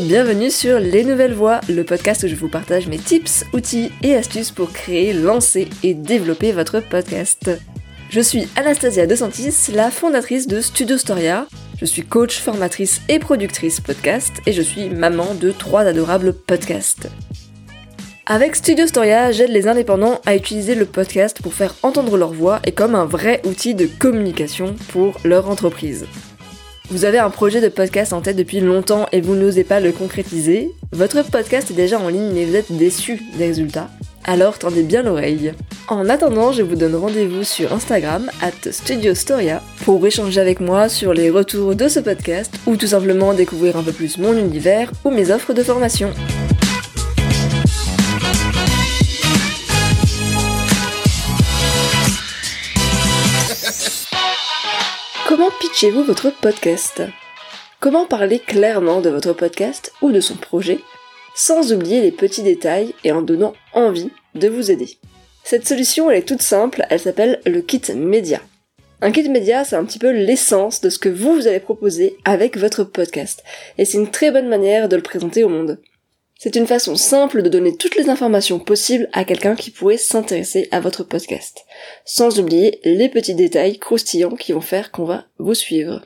bienvenue sur Les Nouvelles Voix, le podcast où je vous partage mes tips, outils et astuces pour créer, lancer et développer votre podcast. Je suis Anastasia De Santis, la fondatrice de Studio Storia. Je suis coach, formatrice et productrice podcast et je suis maman de trois adorables podcasts. Avec Studio Storia, j'aide les indépendants à utiliser le podcast pour faire entendre leur voix et comme un vrai outil de communication pour leur entreprise. Vous avez un projet de podcast en tête depuis longtemps et vous n'osez pas le concrétiser, votre podcast est déjà en ligne mais vous êtes déçu des résultats, alors tendez bien l'oreille. En attendant, je vous donne rendez-vous sur Instagram, at Studio Storia, pour échanger avec moi sur les retours de ce podcast ou tout simplement découvrir un peu plus mon univers ou mes offres de formation. Comment pitchez-vous votre podcast? Comment parler clairement de votre podcast ou de son projet sans oublier les petits détails et en donnant envie de vous aider? Cette solution elle est toute simple, elle s'appelle le kit média. Un kit média, c'est un petit peu l'essence de ce que vous, vous allez proposer avec votre podcast. Et c'est une très bonne manière de le présenter au monde. C'est une façon simple de donner toutes les informations possibles à quelqu'un qui pourrait s'intéresser à votre podcast, sans oublier les petits détails croustillants qui vont faire qu'on va vous suivre.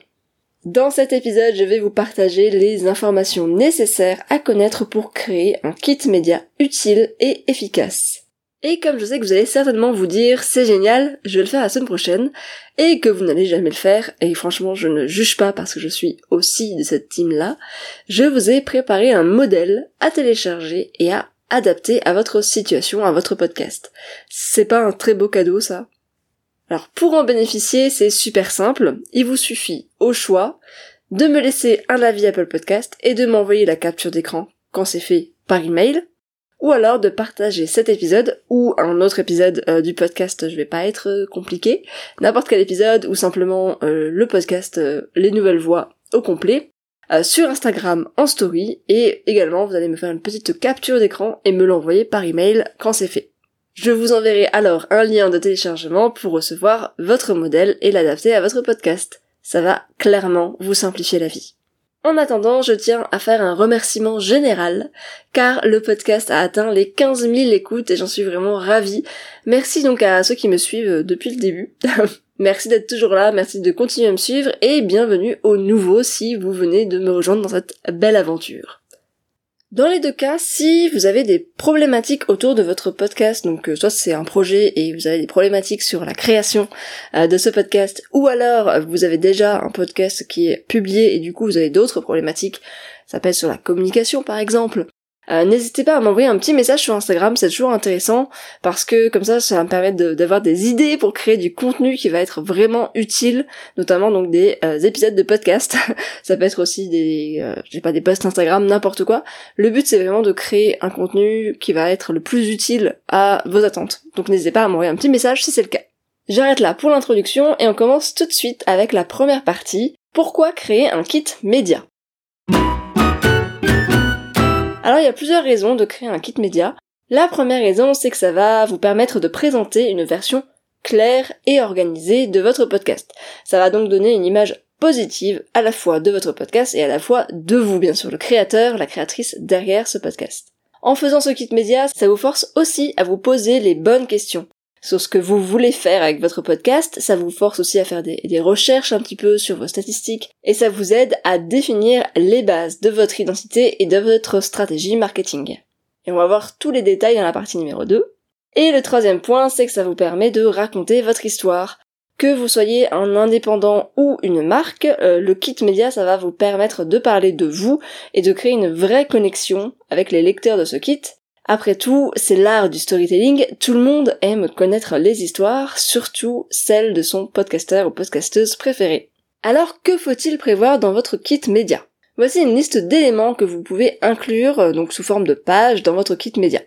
Dans cet épisode, je vais vous partager les informations nécessaires à connaître pour créer un kit média utile et efficace. Et comme je sais que vous allez certainement vous dire c'est génial, je vais le faire la semaine prochaine, et que vous n'allez jamais le faire, et franchement je ne juge pas parce que je suis aussi de cette team là, je vous ai préparé un modèle à télécharger et à adapter à votre situation, à votre podcast. C'est pas un très beau cadeau ça? Alors pour en bénéficier, c'est super simple, il vous suffit au choix de me laisser un avis Apple Podcast et de m'envoyer la capture d'écran quand c'est fait par email ou alors de partager cet épisode ou un autre épisode euh, du podcast, je vais pas être euh, compliqué, n'importe quel épisode ou simplement euh, le podcast Les Nouvelles Voix au complet sur Instagram en story et également vous allez me faire une petite capture d'écran et me l'envoyer par email quand c'est fait. Je vous enverrai alors un lien de téléchargement pour recevoir votre modèle et l'adapter à votre podcast. Ça va clairement vous simplifier la vie. En attendant, je tiens à faire un remerciement général, car le podcast a atteint les 15 000 écoutes et j'en suis vraiment ravie. Merci donc à ceux qui me suivent depuis le début. merci d'être toujours là, merci de continuer à me suivre et bienvenue aux nouveaux si vous venez de me rejoindre dans cette belle aventure. Dans les deux cas, si vous avez des problématiques autour de votre podcast, donc euh, soit c'est un projet et vous avez des problématiques sur la création euh, de ce podcast, ou alors euh, vous avez déjà un podcast qui est publié et du coup vous avez d'autres problématiques, ça peut être sur la communication par exemple, euh, n'hésitez pas à m'envoyer un petit message sur Instagram, c'est toujours intéressant parce que comme ça, ça va me permettre d'avoir des idées pour créer du contenu qui va être vraiment utile, notamment donc des euh, épisodes de podcast. ça peut être aussi des, euh, j'ai pas des posts Instagram, n'importe quoi. Le but c'est vraiment de créer un contenu qui va être le plus utile à vos attentes. Donc n'hésitez pas à m'envoyer un petit message si c'est le cas. J'arrête là pour l'introduction et on commence tout de suite avec la première partie. Pourquoi créer un kit média? Alors il y a plusieurs raisons de créer un kit média. La première raison, c'est que ça va vous permettre de présenter une version claire et organisée de votre podcast. Ça va donc donner une image positive à la fois de votre podcast et à la fois de vous, bien sûr, le créateur, la créatrice derrière ce podcast. En faisant ce kit média, ça vous force aussi à vous poser les bonnes questions sur ce que vous voulez faire avec votre podcast, ça vous force aussi à faire des, recherches un petit peu sur vos statistiques, et ça vous aide à définir les bases de votre identité et de votre stratégie marketing. Et on va voir tous les détails dans la partie numéro 2. Et le troisième point, c'est que ça vous permet de raconter votre histoire. Que vous soyez un indépendant ou une marque, euh, le kit média, ça va vous permettre de parler de vous et de créer une vraie connexion avec les lecteurs de ce kit après tout, c'est l'art du storytelling, tout le monde aime connaître les histoires, surtout celles de son podcasteur ou podcasteuse préféré. Alors que faut-il prévoir dans votre kit média? Voici une liste d'éléments que vous pouvez inclure, euh, donc sous forme de pages, dans votre kit média.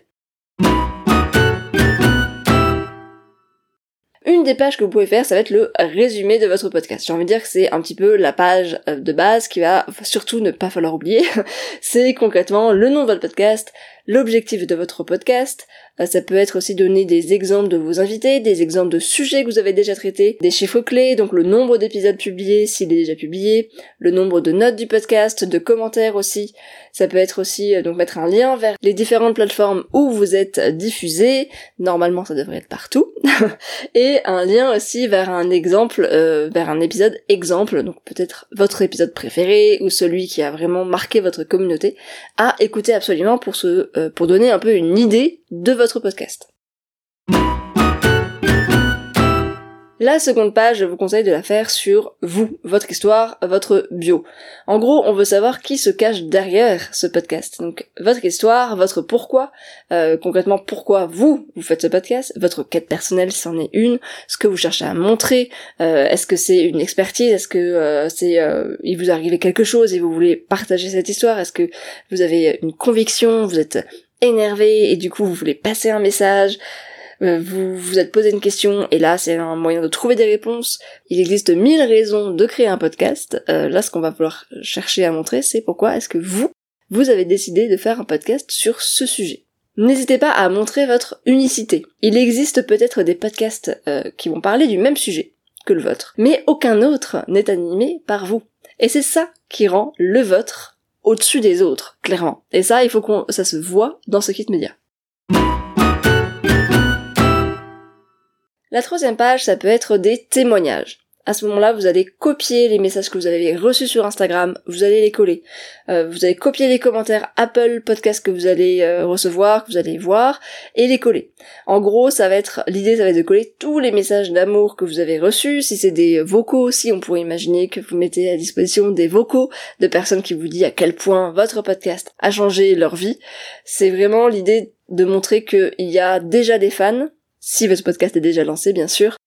Une des pages que vous pouvez faire, ça va être le résumé de votre podcast. J'ai envie de dire que c'est un petit peu la page euh, de base qui va surtout ne pas falloir oublier. c'est concrètement le nom de votre podcast, l'objectif de votre podcast. Euh, ça peut être aussi donner des exemples de vos invités, des exemples de sujets que vous avez déjà traités, des chiffres clés, donc le nombre d'épisodes publiés s'il est déjà publié, le nombre de notes du podcast, de commentaires aussi. Ça peut être aussi euh, donc mettre un lien vers les différentes plateformes où vous êtes diffusé. Normalement, ça devrait être partout. et un lien aussi vers un exemple, euh, vers un épisode exemple, donc peut-être votre épisode préféré ou celui qui a vraiment marqué votre communauté, à écouter absolument pour se, pour donner un peu une idée de votre podcast. La seconde page, je vous conseille de la faire sur vous, votre histoire, votre bio. En gros, on veut savoir qui se cache derrière ce podcast. Donc, votre histoire, votre pourquoi, euh, concrètement pourquoi vous, vous faites ce podcast, votre quête personnelle, si c'en est une, ce que vous cherchez à montrer, euh, est-ce que c'est une expertise, est-ce que euh, c'est, il vous arrive quelque chose et vous voulez partager cette histoire, est-ce que vous avez une conviction, vous êtes énervé et du coup vous voulez passer un message, euh, vous vous êtes posé une question et là c'est un moyen de trouver des réponses. Il existe mille raisons de créer un podcast. Euh, là ce qu'on va vouloir chercher à montrer c'est pourquoi est-ce que vous, vous avez décidé de faire un podcast sur ce sujet. N'hésitez pas à montrer votre unicité. Il existe peut-être des podcasts euh, qui vont parler du même sujet que le vôtre, mais aucun autre n'est animé par vous. Et c'est ça qui rend le vôtre au-dessus des autres, clairement. Et ça, il faut qu'on ça se voit dans ce kit média. La troisième page, ça peut être des témoignages. À ce moment-là, vous allez copier les messages que vous avez reçus sur Instagram, vous allez les coller. Euh, vous allez copier les commentaires Apple Podcast que vous allez euh, recevoir, que vous allez voir, et les coller. En gros, ça va être l'idée, ça va être de coller tous les messages d'amour que vous avez reçus. Si c'est des vocaux aussi, on pourrait imaginer que vous mettez à disposition des vocaux de personnes qui vous disent à quel point votre podcast a changé leur vie. C'est vraiment l'idée de montrer qu'il y a déjà des fans, si votre podcast est déjà lancé bien sûr.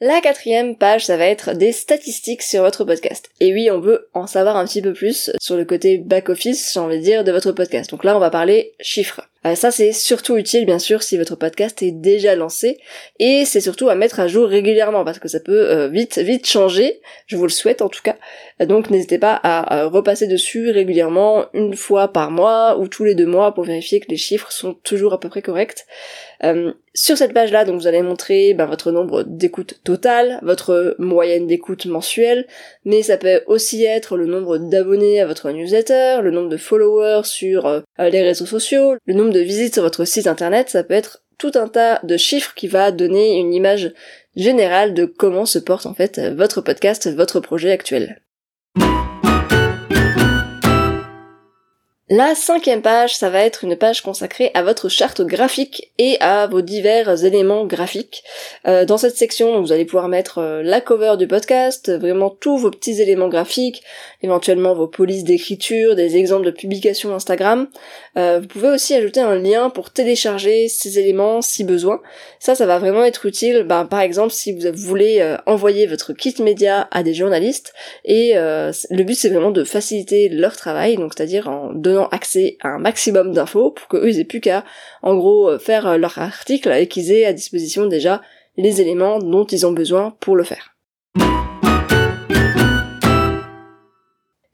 La quatrième page, ça va être des statistiques sur votre podcast. Et oui, on veut en savoir un petit peu plus sur le côté back-office, j'ai envie de dire, de votre podcast. Donc là, on va parler chiffres. Euh, ça, c'est surtout utile, bien sûr, si votre podcast est déjà lancé. Et c'est surtout à mettre à jour régulièrement, parce que ça peut euh, vite, vite changer. Je vous le souhaite, en tout cas. Donc, n'hésitez pas à, repasser dessus régulièrement, une fois par mois ou tous les deux mois, pour vérifier que les chiffres sont toujours à peu près corrects. Euh, sur cette page-là, donc vous allez montrer ben, votre nombre d'écoutes totales, votre moyenne d'écoute mensuelle, mais ça peut aussi être le nombre d'abonnés à votre newsletter, le nombre de followers sur euh, les réseaux sociaux, le de visites sur votre site internet, ça peut être tout un tas de chiffres qui va donner une image générale de comment se porte en fait votre podcast, votre projet actuel. La cinquième page, ça va être une page consacrée à votre charte graphique et à vos divers éléments graphiques. Euh, dans cette section, vous allez pouvoir mettre euh, la cover du podcast, vraiment tous vos petits éléments graphiques, éventuellement vos polices d'écriture, des exemples de publications Instagram. Euh, vous pouvez aussi ajouter un lien pour télécharger ces éléments si besoin. Ça, ça va vraiment être utile, ben, par exemple, si vous voulez envoyer votre kit média à des journalistes. Et le but, c'est vraiment de faciliter leur travail, donc c'est-à-dire en donnant accès à un maximum d'infos pour qu'eux ils aient plus qu'à en gros euh, faire euh, leur article et qu'ils aient à disposition déjà les éléments dont ils ont besoin pour le faire.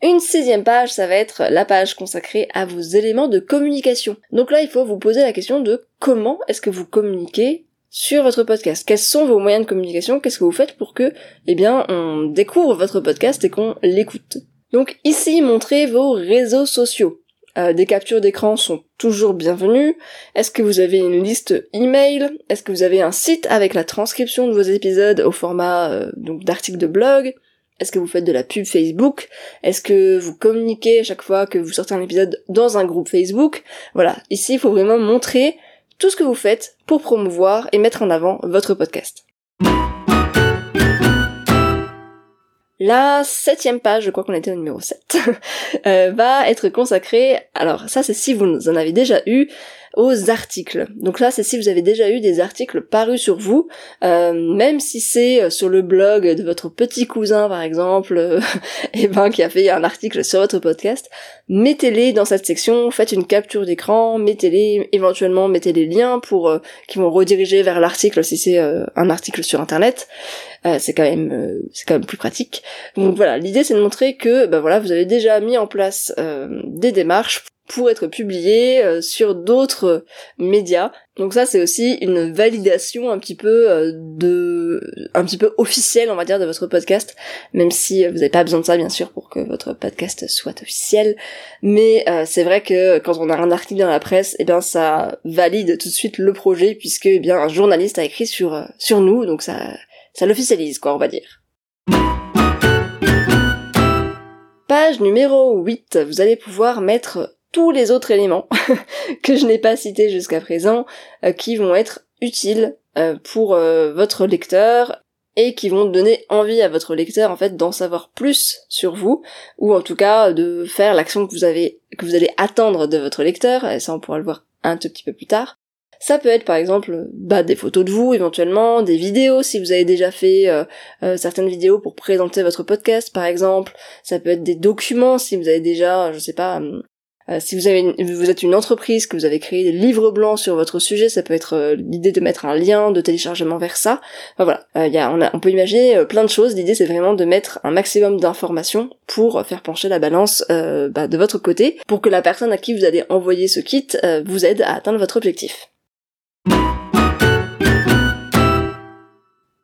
Une sixième page, ça va être la page consacrée à vos éléments de communication. Donc là, il faut vous poser la question de comment est-ce que vous communiquez sur votre podcast? Quels sont vos moyens de communication? Qu'est-ce que vous faites pour que, eh bien, on découvre votre podcast et qu'on l'écoute? Donc ici, montrez vos réseaux sociaux. Euh, des captures d'écran sont toujours bienvenues. Est-ce que vous avez une liste email? Est-ce que vous avez un site avec la transcription de vos épisodes au format euh, donc d'articles de blog? Est-ce que vous faites de la pub Facebook? Est-ce que vous communiquez à chaque fois que vous sortez un épisode dans un groupe Facebook? Voilà, ici il faut vraiment montrer tout ce que vous faites pour promouvoir et mettre en avant votre podcast. La septième page, je crois qu'on était au numéro 7, euh, va être consacrée, alors ça c'est si vous en avez déjà eu, aux articles. Donc là, c'est si vous avez déjà eu des articles parus sur vous, euh, même si c'est euh, sur le blog de votre petit cousin par exemple, euh, et ben qui a fait un article sur votre podcast, mettez-les dans cette section, faites une capture d'écran, mettez-les, éventuellement mettez les liens pour qui vont rediriger vers l'article si c'est un article sur internet. c'est quand même c'est quand même plus pratique. Donc voilà, l'idée c'est de montrer que ben voilà, vous avez déjà mis en place des démarches pour être publié euh, sur d'autres médias. Donc ça c'est aussi une validation un petit peu euh, de un petit peu officielle on va dire de votre podcast même si vous n'avez pas besoin de ça bien sûr pour que votre podcast soit officiel mais euh, c'est vrai que quand on a un article dans la presse eh bien ça valide tout de suite le projet puisque eh bien un journaliste a écrit sur sur nous donc ça ça l'officialise quoi on va dire. Page numéro 8, vous allez pouvoir mettre tous les autres éléments que je n'ai pas cités jusqu'à présent, euh, qui vont être utiles euh, pour euh, votre lecteur et qui vont donner envie à votre lecteur en fait d'en savoir plus sur vous ou en tout cas de faire l'action que vous avez que vous allez attendre de votre lecteur et ça on pourra le voir un tout petit peu plus tard ça peut être par exemple bah, des photos de vous éventuellement, des vidéos si vous avez déjà fait certaines vidéos pour présenter votre podcast par exemple. Ça peut être des documents si vous avez déjà, je sais pas, hum, euh, si vous avez vous êtes une entreprise, que vous avez créé des livres blancs sur votre sujet, ça peut être euh, l'idée de mettre un lien de téléchargement vers ça. Enfin, voilà, euh, y a, on, a, on peut imaginer plein de choses. L'idée c'est vraiment de mettre un maximum d'informations pour faire pencher la balance bah, de votre côté, pour que la personne à qui vous allez envoyer ce kit vous aide à atteindre votre objectif.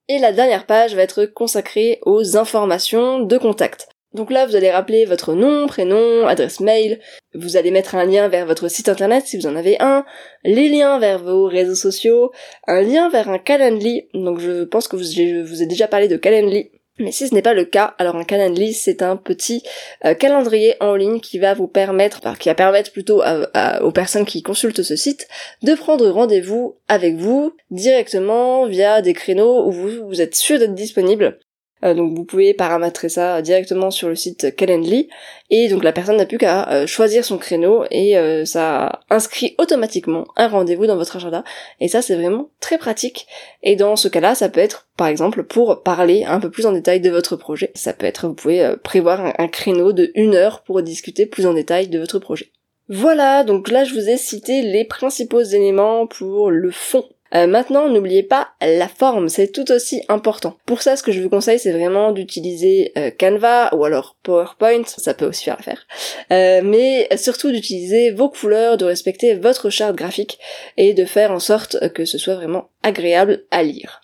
Et la dernière page va être consacrée aux informations de contact. Donc là, vous allez rappeler votre nom, prénom, adresse mail, vous allez mettre un lien vers votre site internet si vous en avez un, les liens vers vos réseaux sociaux, un lien vers un Calendly, donc je pense que je vous ai déjà parlé de Calendly, mais si ce n'est pas le cas, alors un Calendly c'est un petit euh, calendrier en ligne qui va vous permettre, qui va permettre plutôt aux personnes qui consultent ce site de prendre rendez-vous avec vous directement via des créneaux où vous êtes sûr d'être disponible. Euh, donc vous pouvez paramétrer ça directement sur le site Calendly. Et donc la personne n'a plus qu'à euh, choisir son créneau et euh, ça inscrit automatiquement un rendez-vous dans votre agenda. Et ça c'est vraiment très pratique. Et dans ce cas-là ça peut être par exemple pour parler un peu plus en détail de votre projet. Ça peut être vous pouvez prévoir un, créneau de une heure pour discuter plus en détail de votre projet. Voilà, donc là je vous ai cité les principaux éléments pour le fond euh, maintenant, n'oubliez pas la forme, c'est tout aussi important. Pour ça, ce que je vous conseille, c'est vraiment d'utiliser euh, Canva ou alors PowerPoint, ça peut aussi faire l'affaire. Euh, mais surtout d'utiliser vos couleurs, de respecter votre charte graphique et de faire en sorte que ce soit vraiment agréable à lire.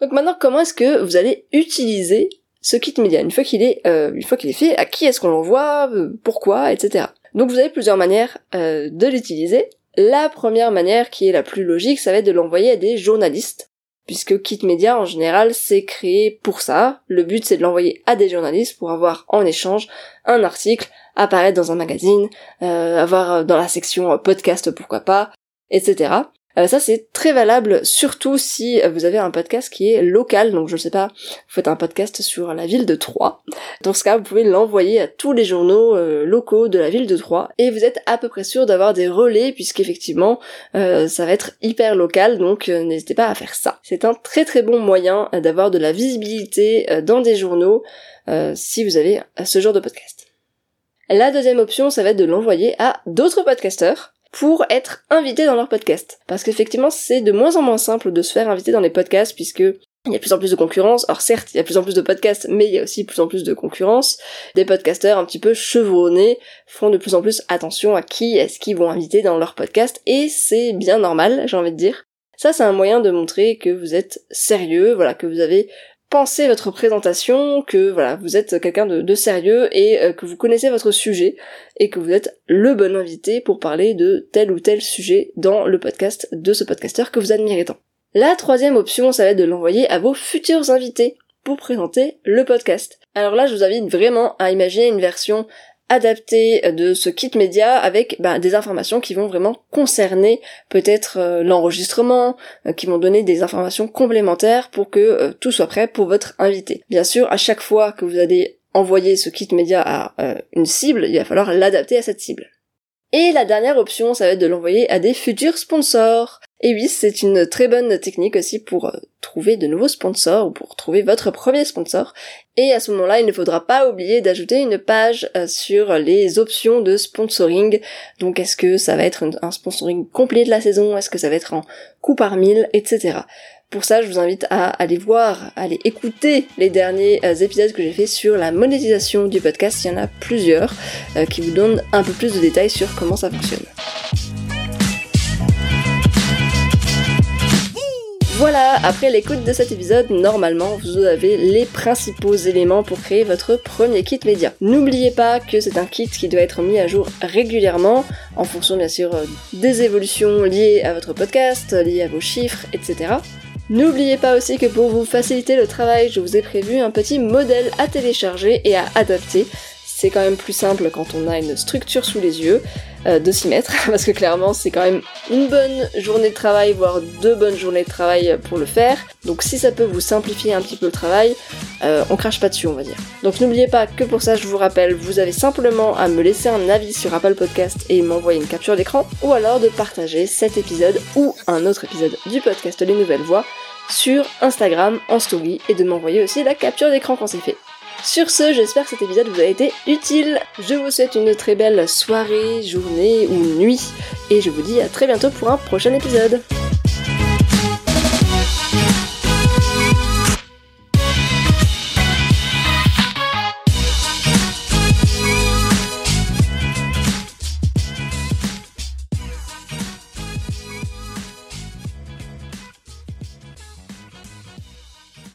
Donc maintenant, comment est-ce que vous allez utiliser ce kit média? Une fois qu'il est une fois qu'il est fait, à qui est-ce qu'on l'envoie, pourquoi, etc. Donc vous avez plusieurs manières euh, de l'utiliser. La première manière qui est la plus logique, ça va être de l'envoyer à des journalistes, puisque Kit Media en général c'est créé pour ça. Le but c'est de l'envoyer à des journalistes pour avoir en échange un article, apparaître dans un magazine, euh, avoir dans la section podcast pourquoi pas, etc. Euh, ça c'est très valable surtout si vous avez un podcast qui est local, donc je sais pas, vous faites un podcast sur la ville de Troyes. Dans ce cas, vous pouvez l'envoyer à tous les journaux euh, locaux de la ville de Troyes et vous êtes à peu près sûr d'avoir des relais puisqu'effectivement euh, ça va être hyper local, donc n'hésitez pas à faire ça. C'est un très très bon moyen d'avoir de la visibilité dans des journaux si vous avez ce genre de podcast. La deuxième option, ça va être de l'envoyer à d'autres podcasteurs pour être invité dans leur podcast. Parce qu'effectivement, c'est de moins en moins simple de se faire inviter dans les podcasts puisque il y a plus en plus de concurrence. Alors certes, il y a plus en plus de podcasts, mais il y a aussi plus en plus de concurrence. Des podcasteurs un petit peu chevronnés font de plus en plus attention à qui est-ce qu'ils vont inviter dans leur podcast, et c'est bien normal, j'ai envie de dire. Ça, c'est un moyen de montrer que vous êtes sérieux, voilà, que vous avez pensez votre présentation, que voilà, vous êtes quelqu'un de, sérieux et euh, que vous connaissez votre sujet et que vous êtes le bon invité pour parler de tel ou tel sujet dans le podcast de ce podcasteur que vous admirez tant. La troisième option, ça va être de l'envoyer à vos futurs invités pour présenter le podcast. Alors là, je vous invite vraiment à imaginer une version adapté de ce kit média avec bah, des informations qui vont vraiment concerner peut-être euh, l'enregistrement, euh, qui vont donner des informations complémentaires pour que euh, tout soit prêt pour votre invité. Bien sûr, à chaque fois que vous allez envoyer ce kit média à une cible, il va falloir l'adapter à cette cible. Et la dernière option, ça va être de l'envoyer à des futurs sponsors. Et oui, c'est une très bonne technique aussi pour euh, trouver de nouveaux sponsors ou pour trouver votre premier sponsor. Et à ce moment-là, il ne faudra pas oublier d'ajouter une page euh, sur les options de sponsoring. Donc est-ce que ça va être un sponsoring complet de la saison? Est-ce que ça va être en coup par mille? Etc. Pour ça, je vous invite à aller voir, à aller écouter les derniers euh, épisodes que j'ai fait sur la monétisation du podcast. Il y en a plusieurs qui vous donnent un peu plus de détails sur comment ça fonctionne. Voilà, après l'écoute de cet épisode, normalement vous avez les principaux éléments pour créer votre premier kit média. N'oubliez pas que c'est un kit qui doit être mis à jour régulièrement, en fonction bien sûr euh, des évolutions liées à votre podcast, liées à vos chiffres, etc. N'oubliez pas aussi que pour vous faciliter le travail, je vous ai prévu un petit modèle à télécharger et à adapter c'est quand même plus simple quand on a une structure sous les yeux euh, de s'y mettre, parce que clairement c'est quand même une bonne journée de travail, voire deux bonnes journées de travail pour le faire. Donc si ça peut vous simplifier un petit peu le travail, euh, on crache pas dessus on va dire. Donc n'oubliez pas que pour ça je vous rappelle, vous avez simplement à me laisser un avis sur Apple Podcast et m'envoyer une capture d'écran, ou alors de partager cet épisode ou un autre épisode du podcast Les Nouvelles Voix sur Instagram en story et de m'envoyer aussi la capture d'écran quand c'est fait. Sur ce, j'espère que cet épisode vous a été utile. Je vous souhaite une très belle soirée, journée ou nuit, et je vous dis à très bientôt pour un prochain épisode.